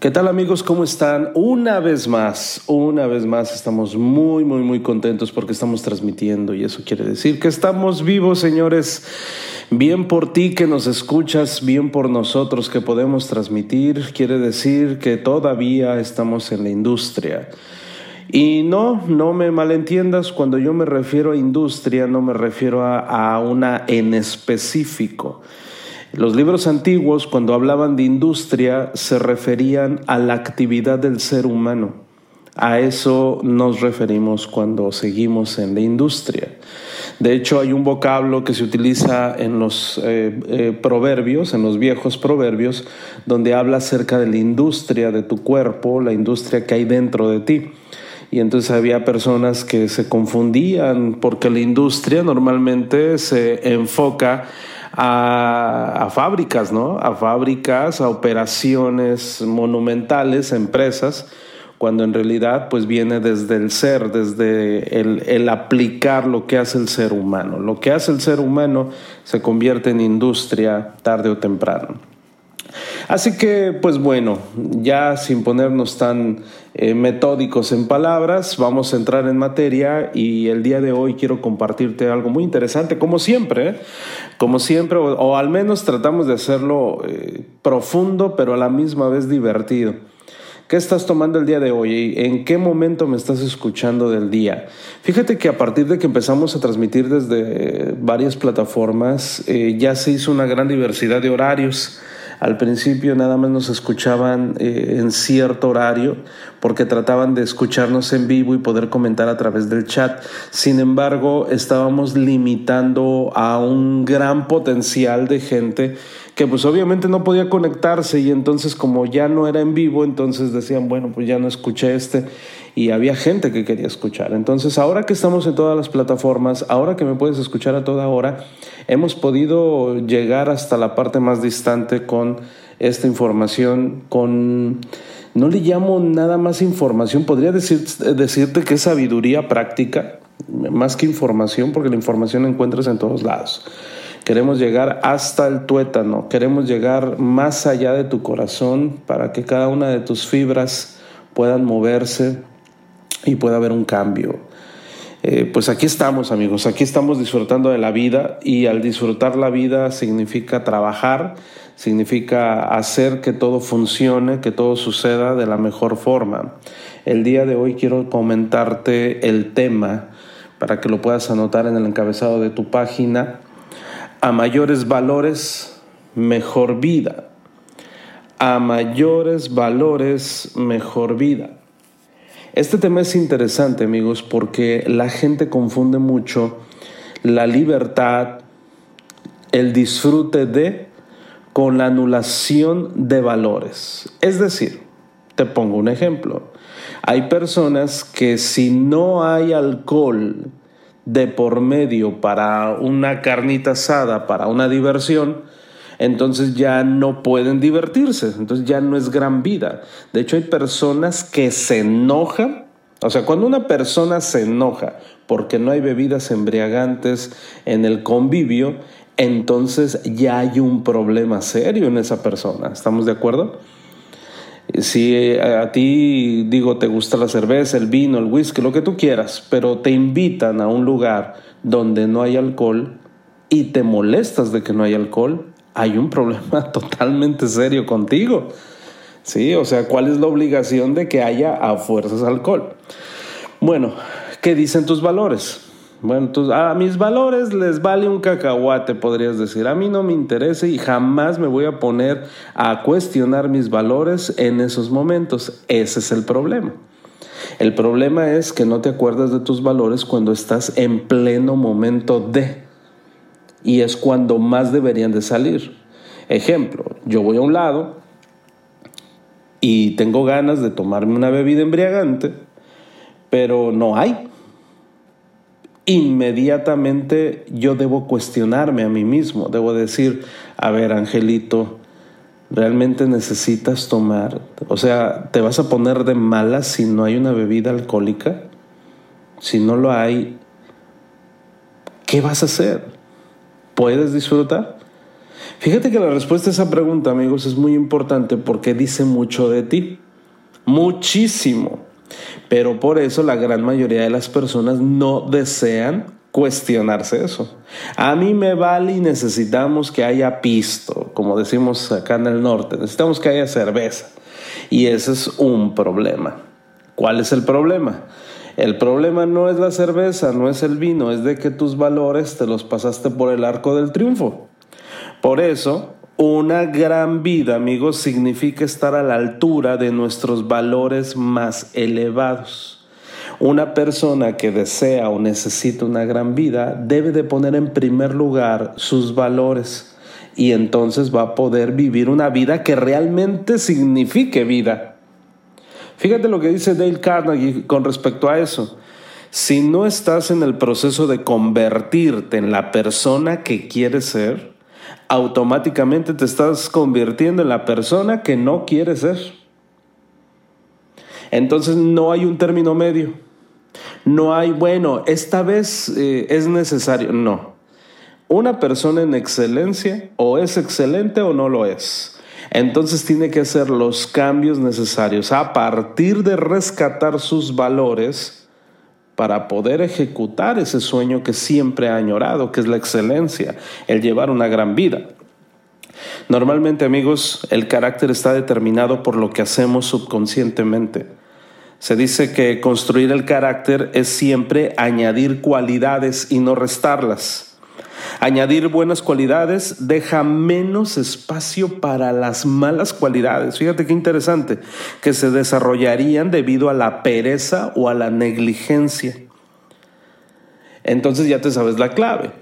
¿Qué tal amigos? ¿Cómo están? Una vez más, una vez más estamos muy, muy, muy contentos porque estamos transmitiendo y eso quiere decir que estamos vivos, señores. Bien por ti que nos escuchas, bien por nosotros que podemos transmitir, quiere decir que todavía estamos en la industria. Y no, no me malentiendas, cuando yo me refiero a industria, no me refiero a, a una en específico. Los libros antiguos, cuando hablaban de industria, se referían a la actividad del ser humano. A eso nos referimos cuando seguimos en la industria. De hecho, hay un vocablo que se utiliza en los eh, eh, proverbios, en los viejos proverbios, donde habla acerca de la industria de tu cuerpo, la industria que hay dentro de ti. Y entonces había personas que se confundían porque la industria normalmente se enfoca a, fábricas, ¿no? A fábricas, a operaciones monumentales, empresas, cuando en realidad pues viene desde el ser, desde el, el, aplicar lo que hace el ser humano. Lo que hace el ser humano se convierte en industria tarde o temprano. Así que, pues bueno, ya sin ponernos tan eh, metódicos en palabras, vamos a entrar en materia y el día de hoy quiero compartirte algo muy interesante, como siempre, ¿eh? como siempre, o, al menos tratamos de hacerlo eh, profundo, pero a la misma vez divertido. ¿Qué estás tomando el día de hoy? ¿En qué momento me estás escuchando del día? Fíjate que a partir de que empezamos a transmitir desde varias plataformas, ya se hizo una gran diversidad de horarios. Al principio nada más nos escuchaban eh, en cierto horario porque trataban de escucharnos en vivo y poder comentar a través del chat. Sin embargo, estábamos limitando a un gran potencial de gente que pues obviamente no podía conectarse y entonces como ya no era en vivo, entonces decían, bueno, pues ya no escuché este y había gente que quería escuchar. Entonces, ahora que estamos en todas las plataformas, ahora que me puedes escuchar a toda hora, hemos podido llegar hasta la parte más distante con esta información, con... No le llamo nada más información, podría decir, decirte que es sabiduría práctica, más que información, porque la información la encuentras en todos lados. Queremos llegar hasta el tuétano, queremos llegar más allá de tu corazón para que cada una de tus fibras puedan moverse, y puede haber un cambio. Eh, pues aquí estamos amigos, aquí estamos disfrutando de la vida y al disfrutar la vida significa trabajar, significa hacer que todo funcione, que todo suceda de la mejor forma. El día de hoy quiero comentarte el tema para que lo puedas anotar en el encabezado de tu página. A mayores valores, mejor vida. A mayores valores, mejor vida. Este tema es interesante, amigos, porque la gente confunde mucho la libertad, el disfrute de, con la anulación de valores. Es decir, te pongo un ejemplo. Hay personas que si no hay alcohol de por medio para una carnita asada, para una diversión, entonces ya no pueden divertirse, entonces ya no es gran vida. De hecho, hay personas que se enojan, o sea, cuando una persona se enoja porque no hay bebidas embriagantes en el convivio, entonces ya hay un problema serio en esa persona. ¿Estamos de acuerdo? Si a ti, digo, te gusta la cerveza, el vino, el whisky, lo que tú quieras, pero te invitan a un lugar donde no hay alcohol y te molestas de que no hay alcohol, hay un problema totalmente serio contigo. ¿Sí? O sea, ¿cuál es la obligación de que haya a fuerzas alcohol? Bueno, ¿qué dicen tus valores? Bueno, a mis valores les vale un cacahuate, podrías decir. A mí no me interesa y jamás me voy a poner a cuestionar mis valores en esos momentos. Ese es el problema. El problema es que no te acuerdas de tus valores cuando estás en pleno momento de y es cuando más deberían de salir. Ejemplo, yo voy a un lado y tengo ganas de tomarme una bebida embriagante, pero no hay. Inmediatamente yo debo cuestionarme a mí mismo, debo decir, a ver, Angelito, ¿realmente necesitas tomar? O sea, ¿te vas a poner de mala si no hay una bebida alcohólica? Si no lo hay, ¿qué vas a hacer? ¿Puedes disfrutar? Fíjate que la respuesta a esa pregunta, amigos, es muy importante porque dice mucho de ti. Muchísimo. Pero por eso la gran mayoría de las personas no desean cuestionarse eso. A mí me vale y necesitamos que haya pisto, como decimos acá en el norte, necesitamos que haya cerveza. Y ese es un problema. ¿Cuál es el problema? El problema no es la cerveza, no es el vino, es de que tus valores te los pasaste por el arco del triunfo. Por eso, una gran vida, amigos, significa estar a la altura de nuestros valores más elevados. Una persona que desea o necesita una gran vida debe de poner en primer lugar sus valores y entonces va a poder vivir una vida que realmente signifique vida. Fíjate lo que dice Dale Carnegie con respecto a eso. Si no estás en el proceso de convertirte en la persona que quieres ser, automáticamente te estás convirtiendo en la persona que no quieres ser. Entonces no hay un término medio. No hay, bueno, esta vez eh, es necesario. No. Una persona en excelencia o es excelente o no lo es. Entonces tiene que hacer los cambios necesarios a partir de rescatar sus valores para poder ejecutar ese sueño que siempre ha añorado, que es la excelencia, el llevar una gran vida. Normalmente, amigos, el carácter está determinado por lo que hacemos subconscientemente. Se dice que construir el carácter es siempre añadir cualidades y no restarlas. Añadir buenas cualidades deja menos espacio para las malas cualidades. Fíjate qué interesante, que se desarrollarían debido a la pereza o a la negligencia. Entonces ya te sabes la clave.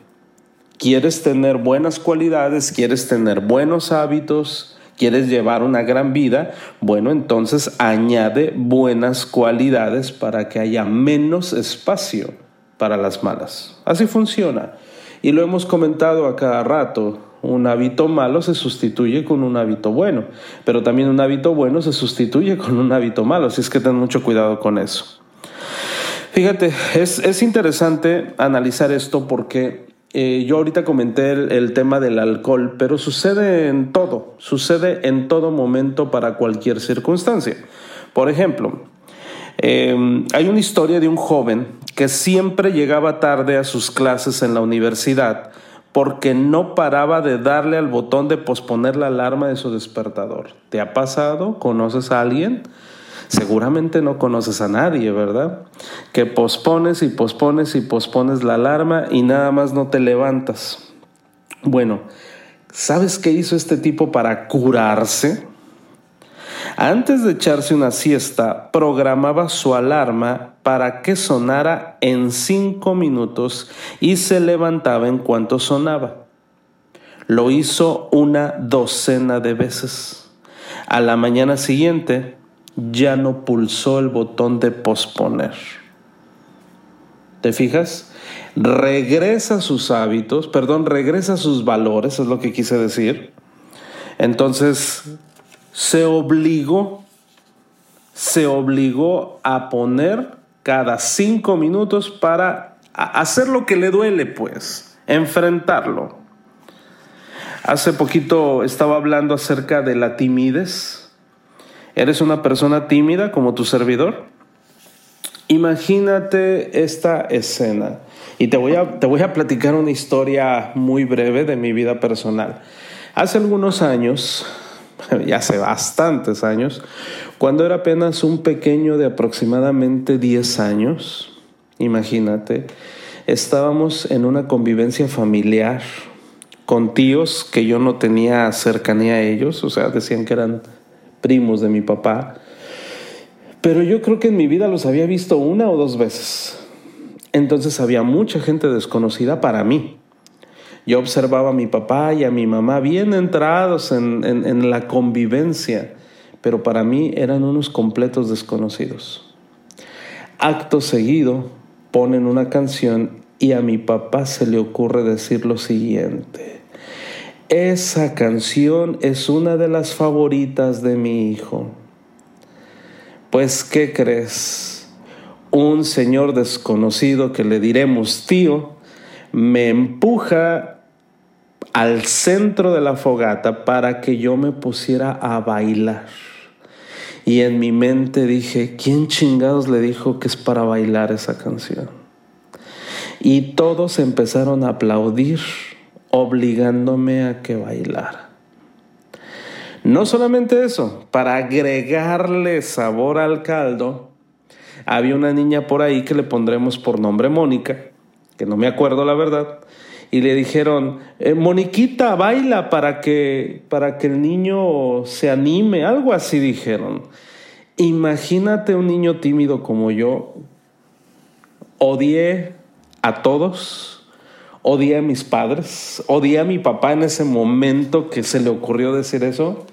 Quieres tener buenas cualidades, quieres tener buenos hábitos, quieres llevar una gran vida, bueno, entonces añade buenas cualidades para que haya menos espacio para las malas. Así funciona. Y lo hemos comentado a cada rato. Un hábito malo se sustituye con un hábito bueno, pero también un hábito bueno se sustituye con un hábito malo, así es que ten mucho cuidado con eso. Fíjate, es, interesante analizar esto porque eh, yo ahorita comenté el, tema del alcohol, pero sucede en todo, sucede en todo momento para cualquier circunstancia. Por ejemplo, eh, hay una historia de un joven que siempre llegaba tarde a sus clases en la universidad porque no paraba de darle al botón de posponer la alarma de su despertador. ¿Te ha pasado? ¿Conoces a alguien? Seguramente no conoces a nadie, ¿verdad? Que pospones y pospones y pospones la alarma y nada más no te levantas. Bueno, ¿sabes qué hizo este tipo para curarse? Antes de echarse una siesta, programaba su alarma para que sonara en cinco minutos y se levantaba en cuanto sonaba. Lo hizo una docena de veces. A la mañana siguiente ya no pulsó el botón de posponer. ¿Te fijas? Regresa sus hábitos, perdón, regresa sus valores, es lo que quise decir. Entonces se obligó, se obligó a poner cada cinco minutos para hacer lo que le duele, pues, enfrentarlo. Hace poquito estaba hablando acerca de la timidez. ¿Eres una persona tímida como tu servidor? Imagínate esta escena. Y te voy, a, te voy a platicar una historia muy breve de mi vida personal. Hace algunos años ya hace bastantes años, cuando era apenas un pequeño de aproximadamente 10 años, imagínate, estábamos en una convivencia familiar con tíos que yo no tenía cercanía a ellos, o sea, decían que eran primos de mi papá, pero yo creo que en mi vida los había visto una o dos veces. Entonces había mucha gente desconocida para mí. Yo observaba a mi papá y a mi mamá bien entrados en, la convivencia, pero para mí eran unos completos desconocidos. Acto seguido ponen una canción y a mi papá se le ocurre decir lo siguiente. Esa canción es una de las favoritas de mi hijo. Pues, ¿qué crees? Un señor desconocido que le diremos tío, me empuja al centro de la fogata para que yo me pusiera a bailar. Y en mi mente dije, ¿quién chingados le dijo que es para bailar esa canción? Y todos empezaron a aplaudir, obligándome a que bailara. No solamente eso, para agregarle sabor al caldo, había una niña por ahí que le pondremos por nombre Mónica, que no me acuerdo la verdad, y le dijeron, eh, Moniquita, baila para que, para que el niño se anime, algo así dijeron. Imagínate un niño tímido como yo, odié a todos, odié a mis padres, odié a mi papá en ese momento que se le ocurrió decir eso.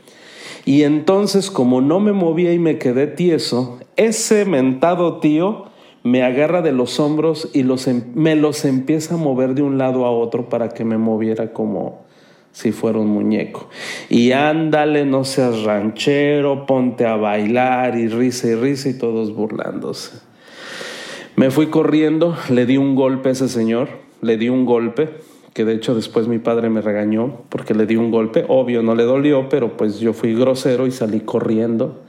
Y entonces, como no me movía y me quedé tieso, ese mentado tío me agarra de los hombros y em, me los empieza a mover de un lado a otro para que me moviera como si fuera un muñeco. Y ándale, no seas ranchero, ponte a bailar y risa y risa y todos burlándose. Me fui corriendo, le di un golpe a ese señor, le di un golpe, que de hecho después mi padre me regañó porque le di un golpe, obvio no le dolió, pero pues yo fui grosero y salí corriendo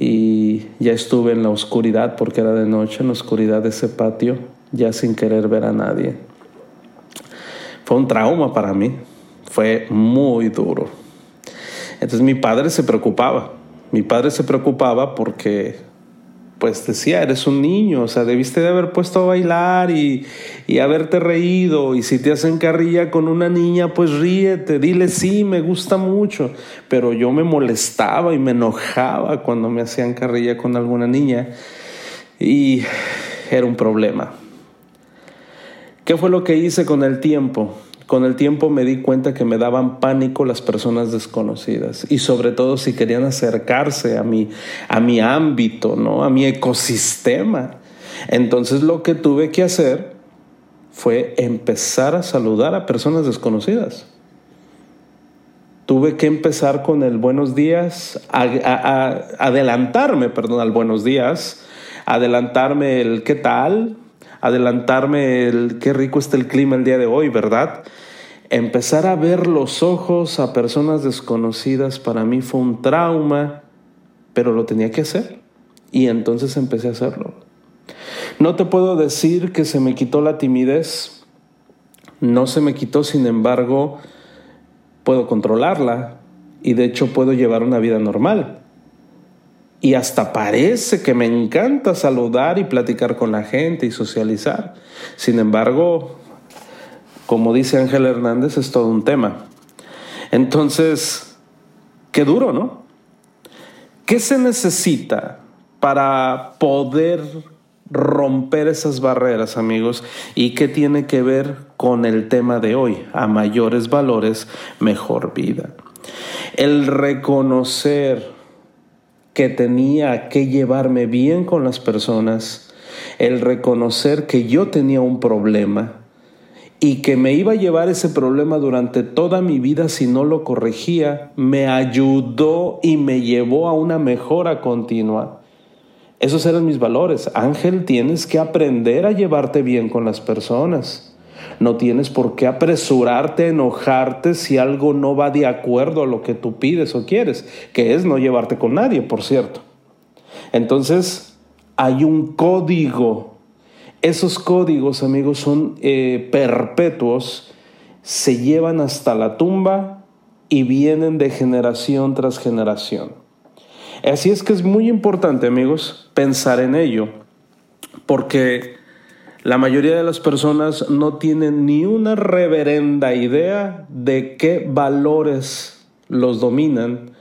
y ya estuve en la oscuridad porque era de noche, en la oscuridad de ese patio, ya sin querer ver a nadie. Fue un trauma para mí, fue muy duro. Entonces mi padre se preocupaba, mi padre se preocupaba porque pues decía, eres un niño, o sea, debiste de haber puesto a bailar y, y, haberte reído, y si te hacen carrilla con una niña, pues ríete, dile sí, me gusta mucho, pero yo me molestaba y me enojaba cuando me hacían carrilla con alguna niña, y era un problema. ¿Qué fue lo que hice con el tiempo? Con el tiempo me di cuenta que me daban pánico las personas desconocidas y sobre todo si querían acercarse a mi, a mi ámbito, ¿no? a mi ecosistema. Entonces lo que tuve que hacer fue empezar a saludar a personas desconocidas. Tuve que empezar con el buenos días, adelantarme, perdón, al buenos días, adelantarme el qué tal, adelantarme el qué rico está el clima el día de hoy, ¿verdad? Empezar a ver los ojos a personas desconocidas para mí fue un trauma, pero lo tenía que hacer. Y entonces empecé a hacerlo. No te puedo decir que se me quitó la timidez, no se me quitó, sin embargo, puedo controlarla y de hecho puedo llevar una vida normal y hasta parece que me encanta saludar y platicar con la gente y socializar. Sin embargo, como dice Ángel Hernández, es todo un tema. Entonces, qué duro, ¿no? ¿Qué se necesita para poder romper esas barreras, amigos? ¿Y qué tiene que ver con el tema de hoy? A mayores valores, mejor vida. El reconocer que tenía que llevarme bien con las personas, el reconocer que yo tenía un problema y que me iba a llevar ese problema durante toda mi vida si no lo corregía, me ayudó y me llevó a una mejora continua. Esos eran mis valores. Ángel, tienes que aprender a llevarte bien con las personas. No tienes por qué apresurarte, enojarte si algo no va de acuerdo a lo que tú pides o quieres, que es no llevarte con nadie, por cierto. Entonces, hay un código. Esos códigos, amigos, son eh, perpetuos, se llevan hasta la tumba y vienen de generación tras generación. Así es que es muy importante, amigos, pensar en ello, porque la mayoría de las personas no tienen ni una reverenda idea de qué valores los dominan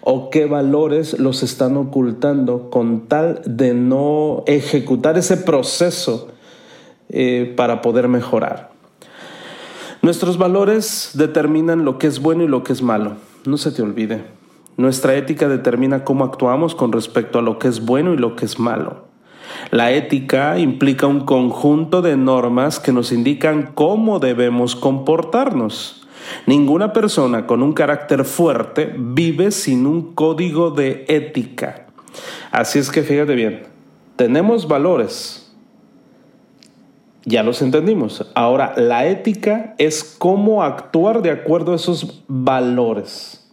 o qué valores los están ocultando con tal de no ejecutar ese proceso eh, para poder mejorar. Nuestros valores determinan lo que es bueno y lo que es malo. No se te olvide. nuestra ética determina cómo actuamos con respecto a lo que es bueno y lo que es malo. La ética implica un conjunto de normas que nos indican cómo debemos comportarnos. Ninguna persona con un carácter fuerte vive sin un código de ética. Así es que fíjate bien, tenemos valores, ya los entendimos. Ahora, la ética es cómo actuar de acuerdo a esos valores.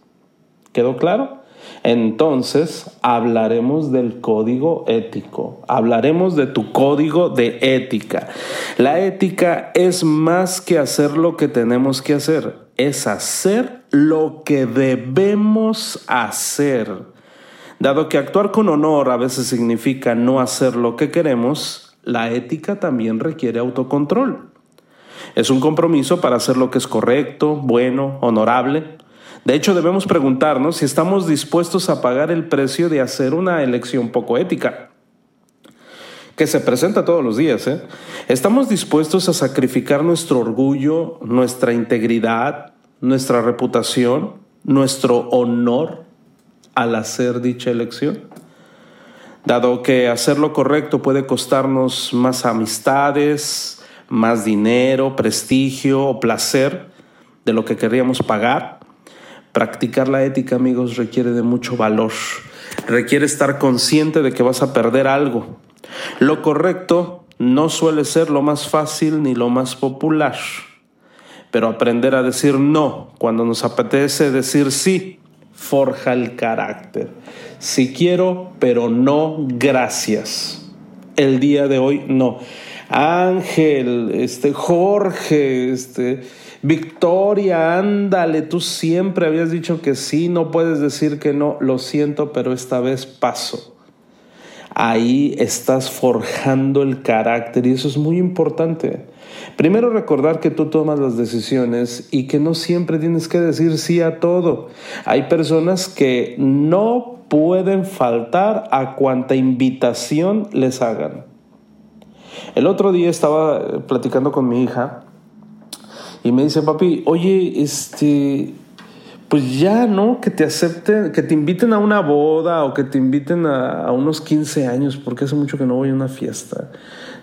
¿Quedó claro? Entonces hablaremos del código ético, hablaremos de tu código de ética. La ética es más que hacer lo que tenemos que hacer, es hacer lo que debemos hacer. Dado que actuar con honor a veces significa no hacer lo que queremos, la ética también requiere autocontrol. Es un compromiso para hacer lo que es correcto, bueno, honorable, de hecho, debemos preguntarnos si estamos dispuestos a pagar el precio de hacer una elección poco ética, que se presenta todos los días. ¿eh? ¿Estamos dispuestos a sacrificar nuestro orgullo, nuestra integridad, nuestra reputación, nuestro honor al hacer dicha elección? Dado que hacer lo correcto puede costarnos más amistades, más dinero, prestigio o placer de lo que querríamos pagar, Practicar la ética, amigos, requiere de mucho valor. Requiere estar consciente de que vas a perder algo. Lo correcto no suele ser lo más fácil ni lo más popular. Pero aprender a decir no cuando nos apetece decir sí forja el carácter. Si quiero, pero no gracias. El día de hoy no. Ángel, este Jorge, este Victoria, ándale, tú siempre habías dicho que sí, no puedes decir que no, lo siento, pero esta vez paso. Ahí estás forjando el carácter y eso es muy importante. Primero recordar que tú tomas las decisiones y que no siempre tienes que decir sí a todo. Hay personas que no pueden faltar a cuanta invitación les hagan. El otro día estaba platicando con mi hija y me dice, papi, oye, este, pues ya, ¿no? Que te acepten, que te inviten a una boda o que te inviten a, unos 15 años, porque hace mucho que no voy a una fiesta.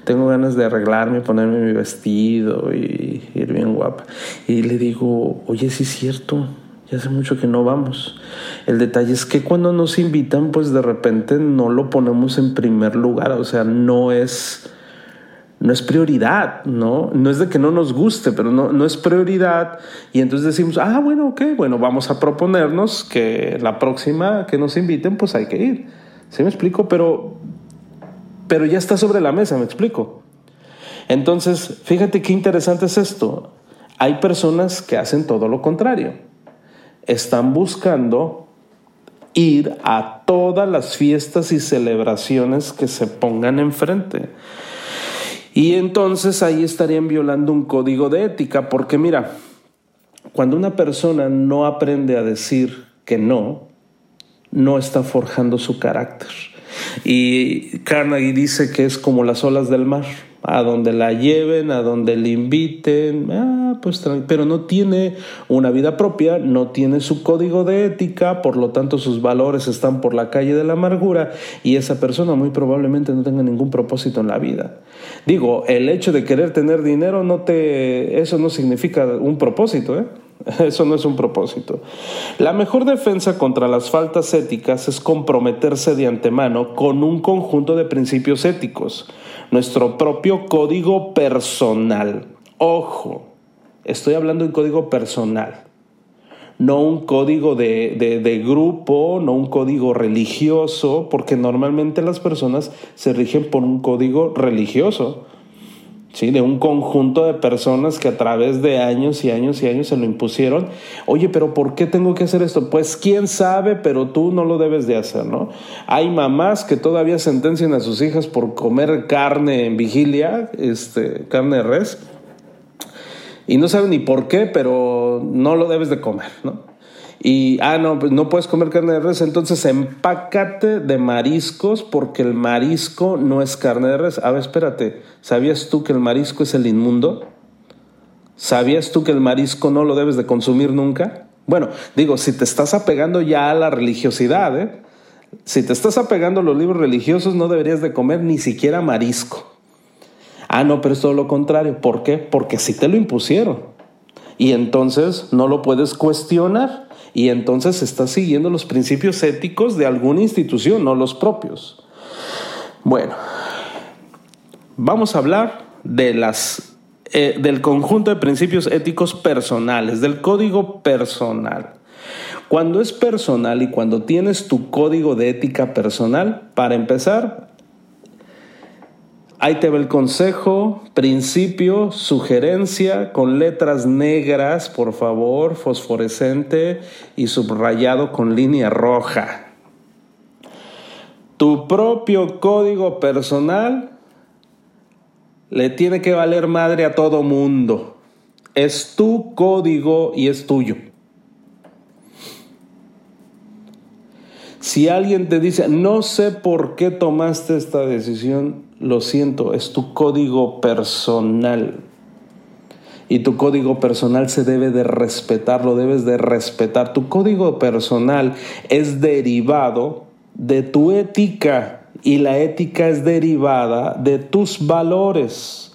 Tengo ganas de arreglarme, ponerme mi vestido y ir bien guapa. Y le digo, oye, sí es cierto, ya hace mucho que no vamos. El detalle es que cuando nos invitan, pues de repente no lo ponemos en primer lugar, o sea, no es no es prioridad, ¿no? No es de que no nos guste, pero no, no es prioridad. Y entonces decimos, ah, bueno, ok, bueno, vamos a proponernos que la próxima que nos inviten, pues hay que ir. ¿Sí me explico? Pero, pero ya está sobre la mesa, me explico. Entonces, fíjate qué interesante es esto. Hay personas que hacen todo lo contrario. Están buscando ir a todas las fiestas y celebraciones que se pongan enfrente. Y entonces ahí estarían violando un código de ética, porque mira, cuando una persona no aprende a decir que no, no está forjando su carácter. Y Carnegie dice que es como las olas del mar a donde la lleven, a donde le inviten, ah, pues, pero no tiene una vida propia, no tiene su código de ética, por lo tanto sus valores están por la calle de la amargura y esa persona muy probablemente no tenga ningún propósito en la vida. Digo, el hecho de querer tener dinero no te eso no significa un propósito, ¿eh? Eso no es un propósito. La mejor defensa contra las faltas éticas es comprometerse de antemano con un conjunto de principios éticos nuestro propio código personal. Ojo, estoy hablando de un código personal, no un código de, grupo, no un código religioso, porque normalmente las personas se rigen por un código religioso. ¿sí? de un conjunto de personas que a través de años y años y años se lo impusieron. Oye, pero ¿por qué tengo que hacer esto? Pues quién sabe, pero tú no lo debes de hacer, ¿no? Hay mamás que todavía sentencian a sus hijas por comer carne en vigilia, este, carne de res, y no saben ni por qué, pero no lo debes de comer, ¿no? Y, ah, no, pues no puedes comer carne de res, entonces empácate de mariscos porque el marisco no es carne de res. A ver, espérate, ¿sabías tú que el marisco es el inmundo? ¿Sabías tú que el marisco no lo debes de consumir nunca? Bueno, digo, si te estás apegando ya a la religiosidad, ¿eh? si te estás apegando a los libros religiosos, no deberías de comer ni siquiera marisco. Ah, no, pero es todo lo contrario. ¿Por qué? Porque si te lo impusieron. Y entonces no lo puedes cuestionar. Y entonces estás siguiendo los principios éticos de alguna institución, no los propios. Bueno, vamos a hablar de las, eh, del conjunto de principios éticos personales, del código personal. Cuando es personal y cuando tienes tu código de ética personal, para empezar, ahí te va el consejo, principio, sugerencia con letras negras, por favor, fosforescente y subrayado con línea roja. Tu propio código personal le tiene que valer madre a todo mundo. Es tu código y es tuyo. Si alguien te dice, no sé por qué tomaste esta decisión, lo siento, es tu código personal. Y tu código personal se debe de respetar, lo debes de respetar. Tu código personal es derivado de tu ética y la ética es derivada de tus valores.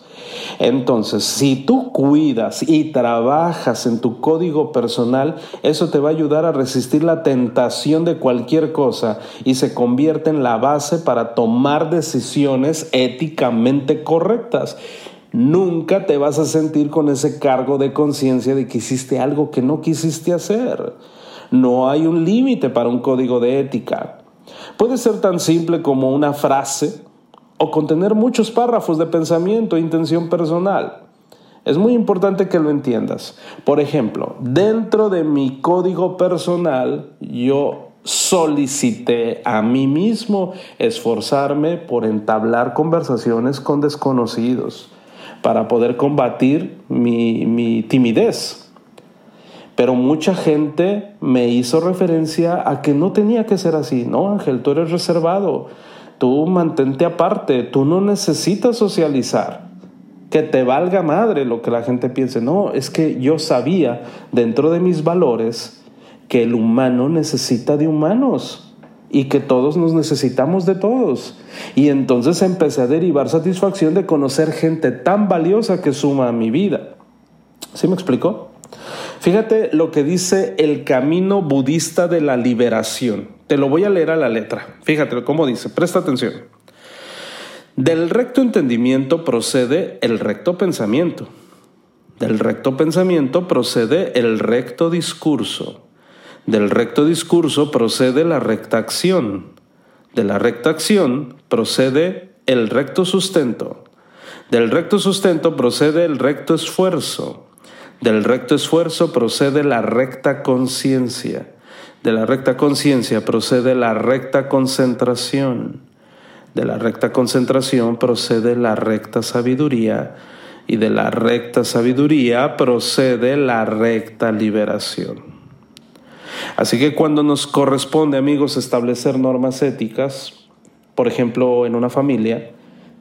Entonces, si tú cuidas y trabajas en tu código personal, eso te va a ayudar a resistir la tentación de cualquier cosa y se convierte en la base para tomar decisiones éticamente correctas. Nunca te vas a sentir con ese cargo de conciencia de que hiciste algo que no quisiste hacer. No hay un límite para un código de ética. Puede ser tan simple como una frase o contener muchos párrafos de pensamiento e intención personal. Es muy importante que lo entiendas. Por ejemplo, dentro de mi código personal, yo solicité a mí mismo esforzarme por entablar conversaciones con desconocidos para poder combatir mi, mi timidez pero mucha gente me hizo referencia a que no tenía que ser así. No, Ángel, tú eres reservado. Tú mantente aparte. Tú no necesitas socializar. Que te valga madre lo que la gente piense. No, es que yo sabía dentro de mis valores que el humano necesita de humanos y que todos nos necesitamos de todos. Y entonces empecé a derivar satisfacción de conocer gente tan valiosa que suma a mi vida. ¿Sí me explicó? Fíjate lo que dice el camino budista de la liberación. Te lo voy a leer a la letra. Fíjate cómo dice, presta atención. Del recto entendimiento procede el recto pensamiento. Del recto pensamiento procede el recto discurso. Del recto discurso procede la recta acción. De la recta acción procede el recto sustento. Del recto sustento procede el recto esfuerzo. Del recto esfuerzo procede la recta conciencia. De la recta conciencia procede la recta concentración. De la recta concentración procede la recta sabiduría. Y de la recta sabiduría procede la recta liberación. Así que cuando nos corresponde, amigos, establecer normas éticas, por ejemplo, en una familia,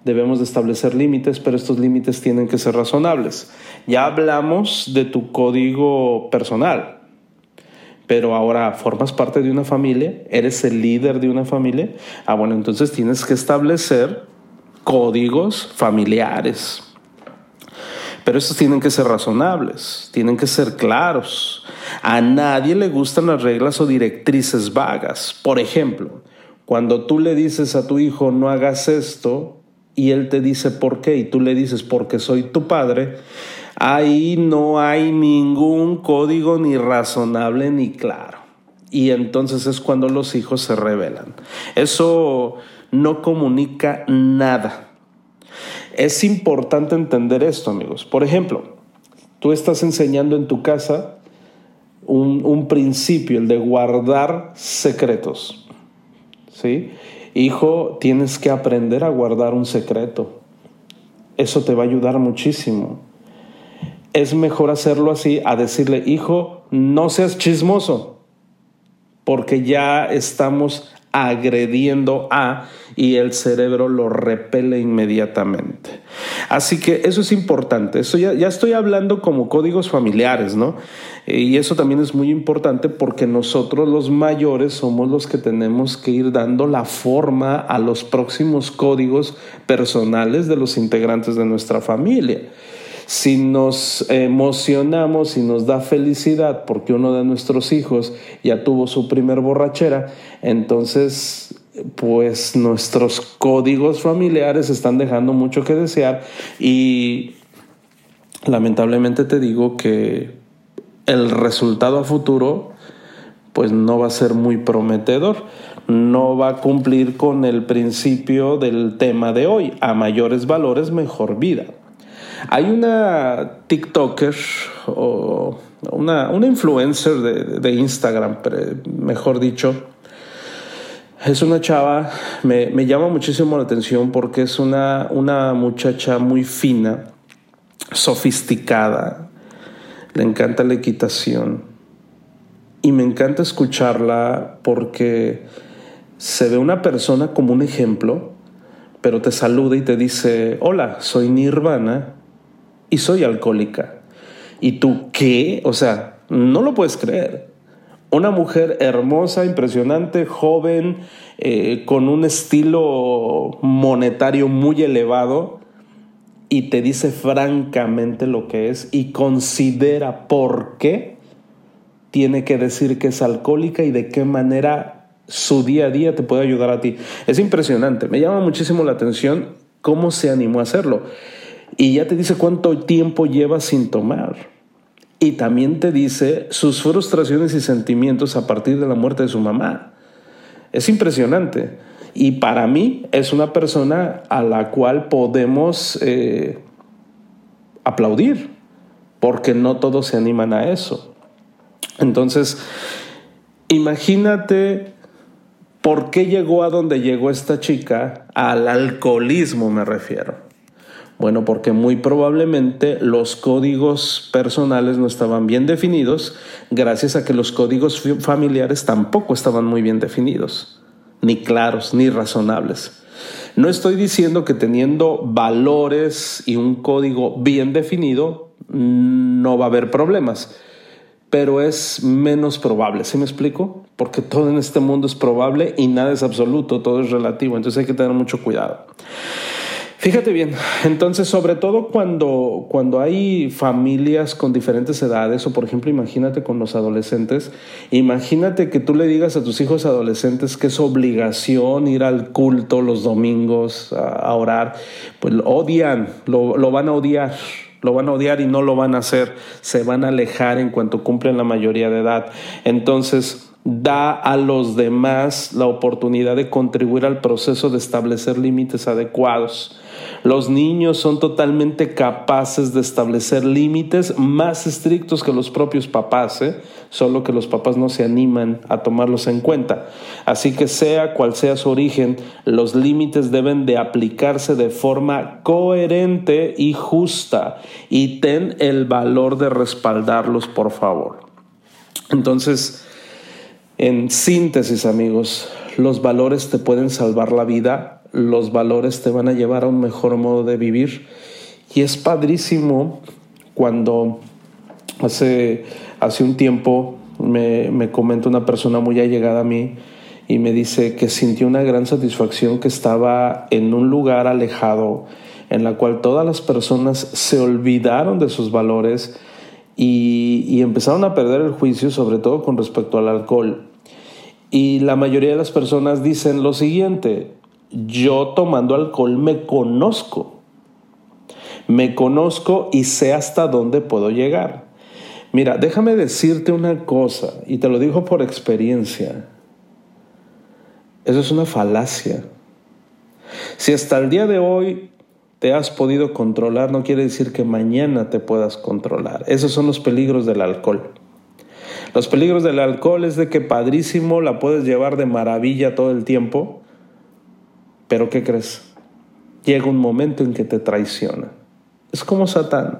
debemos de establecer límites, pero estos límites tienen que ser razonables. Ya hablamos de tu código personal, pero ahora formas parte de una familia, eres el líder de una familia. Ah, bueno, entonces tienes que establecer códigos familiares. Pero estos tienen que ser razonables, tienen que ser claros. A nadie le gustan las reglas o directrices vagas. Por ejemplo, cuando tú le dices a tu hijo no hagas esto, y él te dice por qué y tú le dices porque soy tu padre, ahí no hay ningún código ni razonable ni claro. Y entonces es cuando los hijos se rebelan. Eso no comunica nada. Es importante entender esto, amigos. Por ejemplo, tú estás enseñando en tu casa un, un principio, el de guardar secretos. ¿Sí? Hijo, tienes que aprender a guardar un secreto. Eso te va a ayudar muchísimo. Es mejor hacerlo así a decirle, hijo, no seas chismoso, porque ya estamos agrediendo a y el cerebro lo repele inmediatamente. Así que eso es importante. Eso ya, ya estoy hablando como códigos familiares, ¿no? Y eso también es muy importante porque nosotros los mayores somos los que tenemos que ir dando la forma a los próximos códigos personales de los integrantes de nuestra familia. Si nos emocionamos y nos da felicidad porque uno de nuestros hijos ya tuvo su primer borrachera, entonces pues nuestros códigos familiares están dejando mucho que desear y lamentablemente te digo que el resultado a futuro pues no va a ser muy prometedor, no va a cumplir con el principio del tema de hoy, a mayores valores, mejor vida. Hay una TikToker o una, influencer de, Instagram, mejor dicho, es una chava, me, me, llama muchísimo la atención porque es una, una muchacha muy fina, sofisticada, le encanta la equitación. Y me encanta escucharla porque se ve una persona como un ejemplo, pero te saluda y te dice, hola, soy Nirvana y soy alcohólica. ¿Y tú qué? O sea, no lo puedes creer. Una mujer hermosa, impresionante, joven, eh, con un estilo monetario muy elevado, y te dice francamente lo que es y considera por qué tiene que decir que es alcohólica y de qué manera su día a día te puede ayudar a ti. Es impresionante, me llama muchísimo la atención cómo se animó a hacerlo. Y ya te dice cuánto tiempo lleva sin tomar. Y también te dice sus frustraciones y sentimientos a partir de la muerte de su mamá. Es impresionante. Y para mí es una persona a la cual podemos eh, aplaudir, porque no todos se animan a eso. Entonces, imagínate por qué llegó a donde llegó esta chica, al alcoholismo me refiero. Bueno, porque muy probablemente los códigos personales no estaban bien definidos, gracias a que los códigos familiares tampoco estaban muy bien definidos ni claros, ni razonables. No estoy diciendo que teniendo valores y un código bien definido no va a haber problemas, pero es menos probable, ¿sí me explico? Porque todo en este mundo es probable y nada es absoluto, todo es relativo, entonces hay que tener mucho cuidado. Fíjate bien, entonces sobre todo cuando, cuando hay familias con diferentes edades o por ejemplo imagínate con los adolescentes, imagínate que tú le digas a tus hijos adolescentes que es obligación ir al culto los domingos a, orar, pues lo odian, lo, lo van a odiar, lo van a odiar y no lo van a hacer, se van a alejar en cuanto cumplen la mayoría de edad. Entonces, da a los demás la oportunidad de contribuir al proceso de establecer límites adecuados. Los niños son totalmente capaces de establecer límites más estrictos que los propios papás, ¿eh? solo que los papás no se animan a tomarlos en cuenta. Así que sea cual sea su origen, los límites deben de aplicarse de forma coherente y justa y ten el valor de respaldarlos, por favor. Entonces, en síntesis, amigos, los valores te pueden salvar la vida los valores te van a llevar a un mejor modo de vivir. Y es padrísimo cuando hace, hace un tiempo me, me comenta una persona muy allegada a mí y me dice que sintió una gran satisfacción que estaba en un lugar alejado en la cual todas las personas se olvidaron de sus valores y, y empezaron a perder el juicio, sobre todo con respecto al alcohol. Y la mayoría de las personas dicen lo siguiente, yo tomando alcohol me conozco. Me conozco y sé hasta dónde puedo llegar. Mira, déjame decirte una cosa, y te lo digo por experiencia. Eso es una falacia. Si hasta el día de hoy te has podido controlar, no quiere decir que mañana te puedas controlar. Esos son los peligros del alcohol. Los peligros del alcohol es de que padrísimo la puedes llevar de maravilla todo el tiempo, pero ¿qué crees? Llega un momento en que te traiciona. Es como Satán.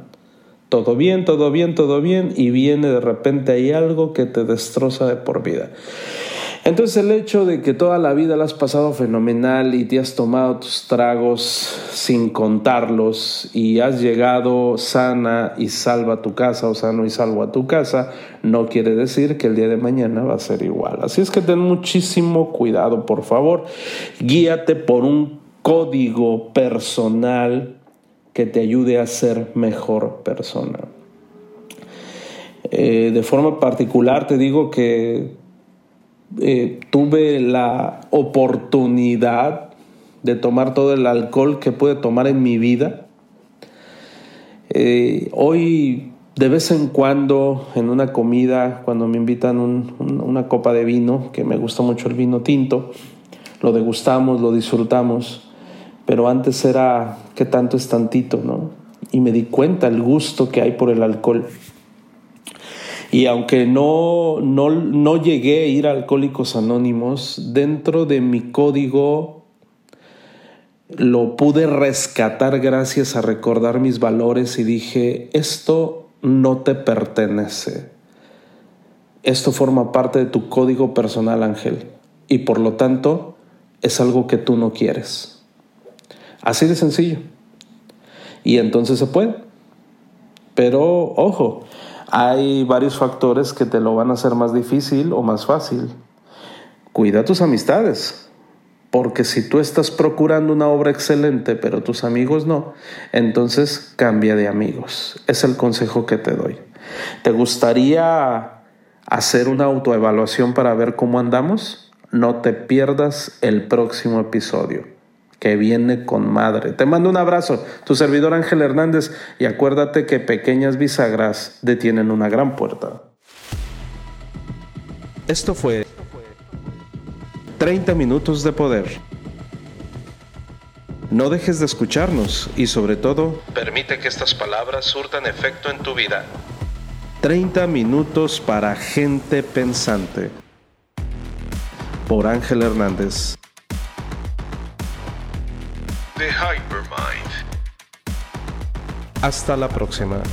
Todo bien, todo bien, todo bien, y viene de repente ahí algo que te destroza de por vida. Entonces el hecho de que toda la vida la has pasado fenomenal y te has tomado tus tragos sin contarlos y has llegado sana y salva a tu casa o sano y salvo a tu casa, no quiere decir que el día de mañana va a ser igual. Así es que ten muchísimo cuidado, por favor. Guíate por un código personal que te ayude a ser mejor persona. Eh, de forma particular te digo que eh, tuve la oportunidad de tomar todo el alcohol que pude tomar en mi vida. Eh, hoy, de vez en cuando, en una comida, cuando me invitan una copa de vino, que me gusta mucho el vino tinto, lo degustamos, lo disfrutamos pero antes era que tanto es tantito, ¿no? Y me di cuenta el gusto que hay por el alcohol. Y aunque no, no, no llegué a ir a Alcohólicos Anónimos, dentro de mi código lo pude rescatar gracias a recordar mis valores y dije, esto no te pertenece. Esto forma parte de tu código personal, Ángel. Y por lo tanto, es algo que tú no quieres. Así de sencillo. Y entonces se puede. Pero ojo, hay varios factores que te lo van a hacer más difícil o más fácil. Cuida tus amistades. Porque si tú estás procurando una obra excelente, pero tus amigos no, entonces cambia de amigos. Es el consejo que te doy. ¿Te gustaría hacer una autoevaluación para ver cómo andamos? No te pierdas el próximo episodio que viene con madre. Te mando un abrazo, tu servidor Ángel Hernández, y acuérdate que pequeñas bisagras detienen una gran puerta. Esto fue 30 minutos de poder. No dejes de escucharnos y sobre todo, permite que estas palabras surtan efecto en tu vida. 30 minutos para gente pensante. Por Ángel Hernández. The Hypermind. Hasta la próxima.